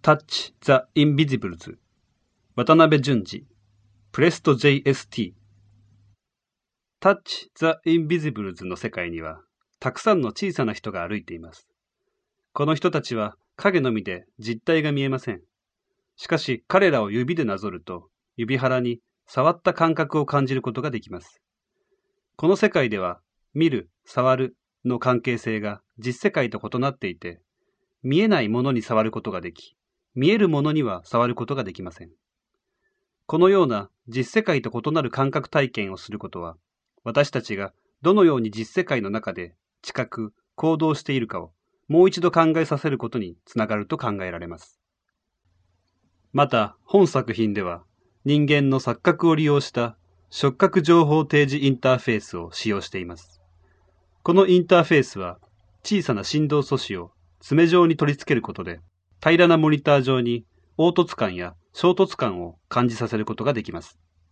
Touch the Invisibles 渡辺淳二プレスト JST Touch the Invisibles の世界にはたくさんの小さな人が歩いています。この人たちは影のみで実体が見えません。しかし彼らを指でなぞると指腹に触った感覚を感じることができます。この世界では見る、触るの関係性が実世界と異なっていて見えないものに触ることができ見えるものには触ることができません。このような実世界と異なる感覚体験をすることは私たちがどのように実世界の中で知覚、行動しているかをもう一度考えさせることにつながると考えられます。また、本作品では人間の錯覚を利用した触覚情報提示インターフェースを使用しています。このインターフェースは小さな振動素子を爪状に取り付けることで平らなモニター上に凹凸感や衝突感を感じさせることができます。